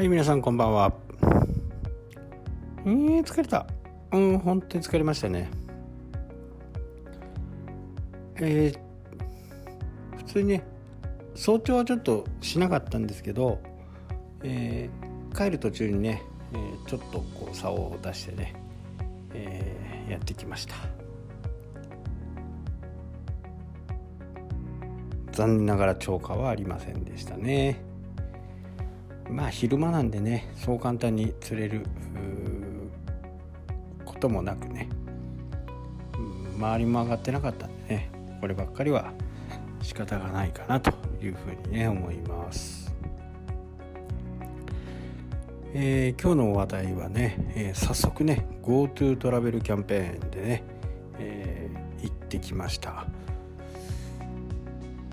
はい、皆さんこんばんは。えー、疲れた。うん、本当に疲れましたね。えー、普通にね、早朝はちょっとしなかったんですけど、えー、帰る途中にね、えー、ちょっとこう竿を出してね、えー、やってきました。残念ながら超過はありませんでしたね。まあ昼間なんでねそう簡単に釣れることもなくね周りも上がってなかったんでねこればっかりは仕方がないかなというふうにね思います。えー、今日の話題はね、えー、早速ね GoTo トラベルキャンペーンでね、えー、行ってきました。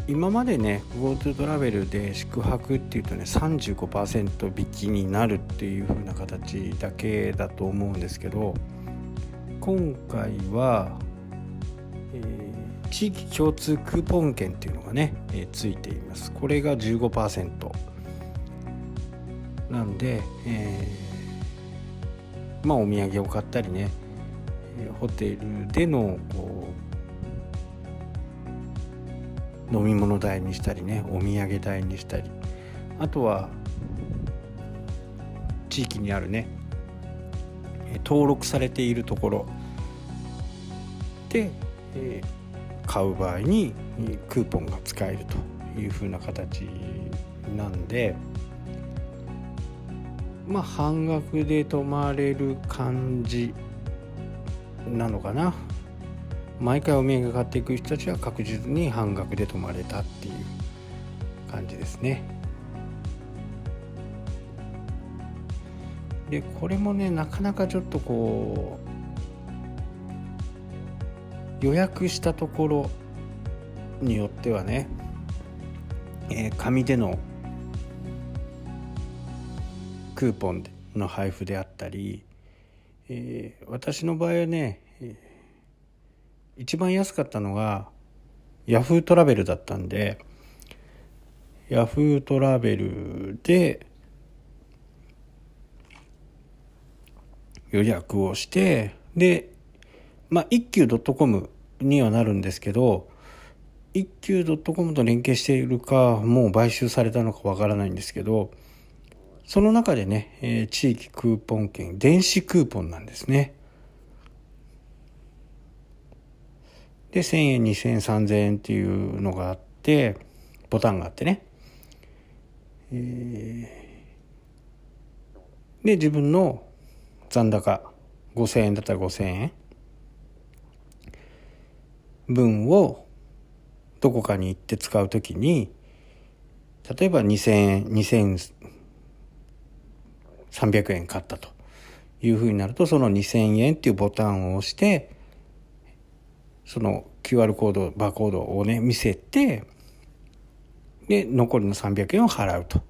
今までね GoTo トラベルで宿泊っていうとね35%引きになるっていう風な形だけだと思うんですけど今回は、えー、地域共通クーポン券っていうのがね、えー、ついています。これが15%なんで、えー、まあお土産を買ったりねホテルでのこう飲み物代にしたりねお土産代にしたり。あとは地域にあるね登録されているところ。で、え、買う場合にクーポンが使えるというふうな形なんで。まあ半額で泊まれる感じなのかな。毎回お土産買っていく人たちは確実に半額で泊まれたっていう感じですね。でこれもねなかなかちょっとこう予約したところによってはね、えー、紙でのクーポンの配布であったり、えー、私の場合はね、一番安かったのがヤフートラベルだったんでヤフートラベルで予約をしてでまあ一休 .com にはなるんですけど一休 .com と連携しているかもう買収されたのかわからないんですけどその中でね、えー、地域クーポン券電子クーポンなんですね。で1000円2000円3000円っていうのがあってボタンがあってね、えー、で自分の残高5000円だったら5000円。分をどこかに行って使うときに例えば2000円2300円買ったというふうになるとその2000円っていうボタンを押してその QR コードバーコードをね見せてで残りの300円を払うと。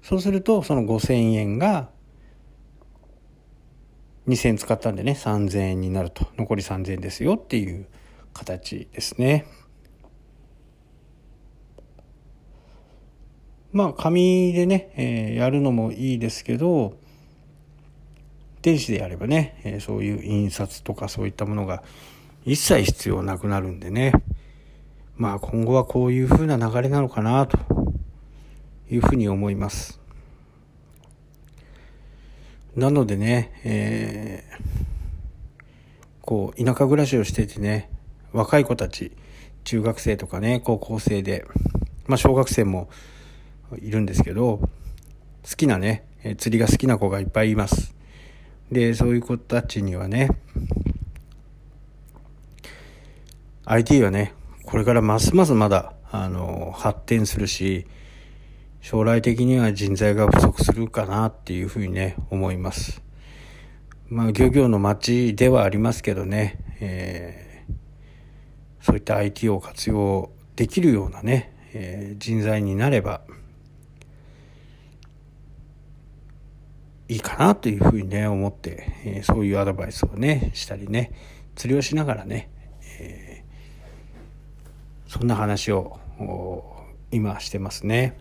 そうするとその5000円が2000円使ったんでね3000円になると。残り3000円ですよっていう形ですね。まあ紙でね、えー、やるのもいいですけど電子でやればね、えー、そういう印刷とかそういったものが一切必要なくなるんでね。まあ今後はこういう風な流れなのかなというふうに思います。なのでね、えー、こう田舎暮らしをしててね、若い子たち、中学生とかね、高校生で、まあ小学生もいるんですけど、好きなね、釣りが好きな子がいっぱいいます。で、そういう子たちにはね、IT はね、これからますますまだ、あの、発展するし、将来的には人材が不足するかなっていうふうにね、思います。まあ、漁業の街ではありますけどね、えー、そういった IT を活用できるようなね、えー、人材になれば、いいかなというふうにね、思って、えー、そういうアドバイスをね、したりね、釣りをしながらね、えーそんな話を今してますね。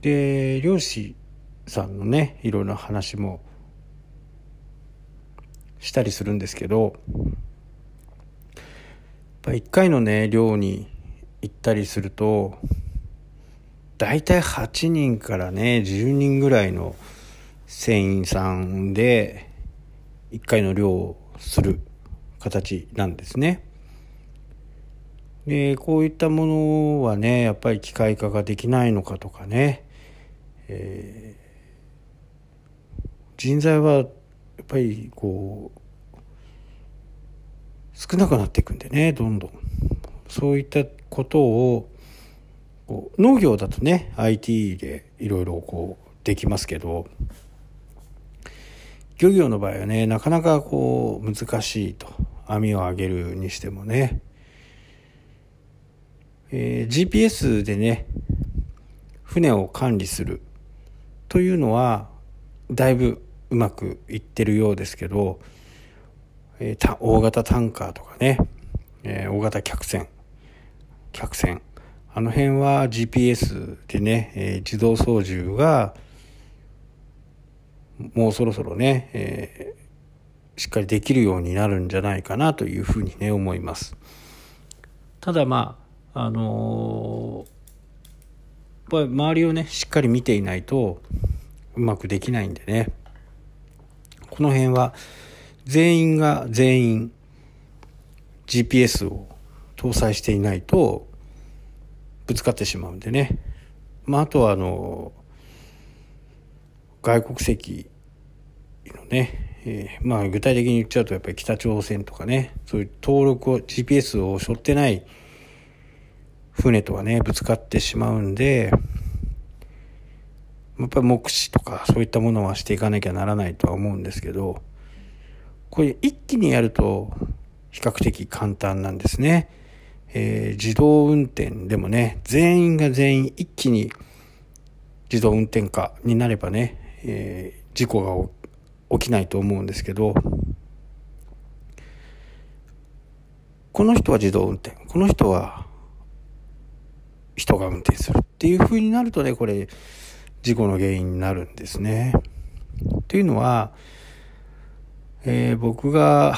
で漁師さんのねいろいろな話もしたりするんですけどやっぱ1回のね漁に行ったりすると大体8人からね10人ぐらいの船員さんで1回の漁をする形なんですね。でこういったものはねやっぱり機械化ができないのかとかね、えー、人材はやっぱりこう少なくなっていくんでねどんどん。そういったことを農業だとね IT でいろいろこうできますけど。漁業の場合はねなかなかこう難しいと。網を上げるにしてもね、えー、GPS でね船を管理するというのはだいぶうまくいってるようですけど、えー、大型タンカーとかね、えー、大型客船客船。あの辺は GPS でね、えー、自動操縦がもうそろそろね、えー、しっかりできるようになるんじゃないかなというふうにね思います。ただまああのー、やっぱり周りをねしっかり見ていないとうまくできないんでねこの辺は全員が全員 GPS を搭載していないとぶつかってしまうんでねまああとはあの外国籍のね、えー、まあ具体的に言っちゃうとやっぱり北朝鮮とかねそういう登録を GPS を背負ってない船とはねぶつかってしまうんでやっぱり目視とかそういったものはしていかなきゃならないとは思うんですけどこれ一気にやると比較的簡単なんですね。えー、自動運転でもね全員が全員一気に自動運転化になればねえー、事故が起きないと思うんですけどこの人は自動運転この人は人が運転するっていう風になるとねこれ事故の原因になるんですね。というのは、えー、僕が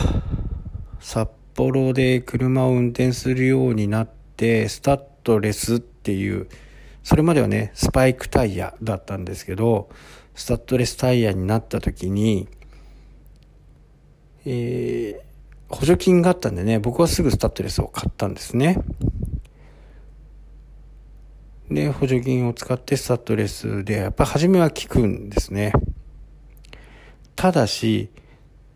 札幌で車を運転するようになってスタッドレスっていうそれまではねスパイクタイヤだったんですけどスタッドレスタイヤになった時に、えー、補助金があったんでね、僕はすぐスタッドレスを買ったんですね。で、補助金を使ってスタッドレスで、やっぱ初めは効くんですね。ただし、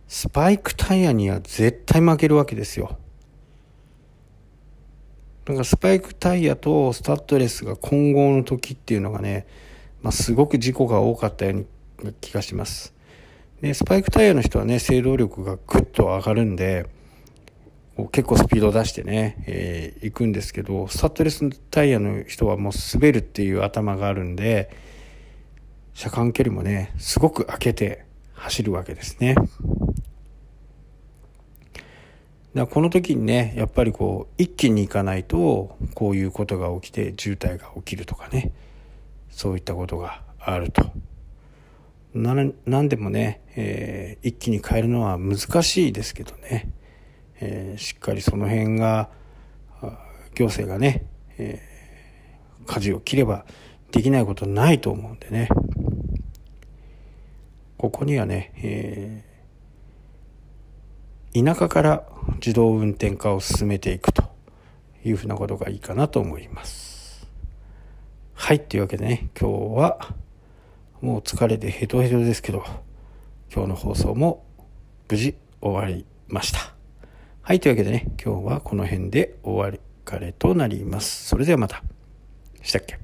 スパイクタイヤには絶対負けるわけですよ。なんかスパイクタイヤとスタッドレスが混合の時っていうのがね、まあ、すごく事故が多かったような気がします。で、スパイクタイヤの人はね、制動力がぐっと上がるんで、結構スピードを出してね、えー、行くんですけど、スタッドレスタイヤの人はもう滑るっていう頭があるんで、車間距離もね、すごく開けて走るわけですね。だこの時にね、やっぱりこう、一気に行かないと、こういうことが起きて渋滞が起きるとかね。そういったことがあると。何でもね、えー、一気に変えるのは難しいですけどね、えー、しっかりその辺が行政がね、えー、舵を切ればできないことないと思うんでねここにはね、えー、田舎から自動運転化を進めていくというふうなことがいいかなと思います。はい、というわけでね、今日はもう疲れてヘトヘトですけど、今日の放送も無事終わりました。はい、というわけでね、今日はこの辺で終わりかれとなります。それではまた。したっけ？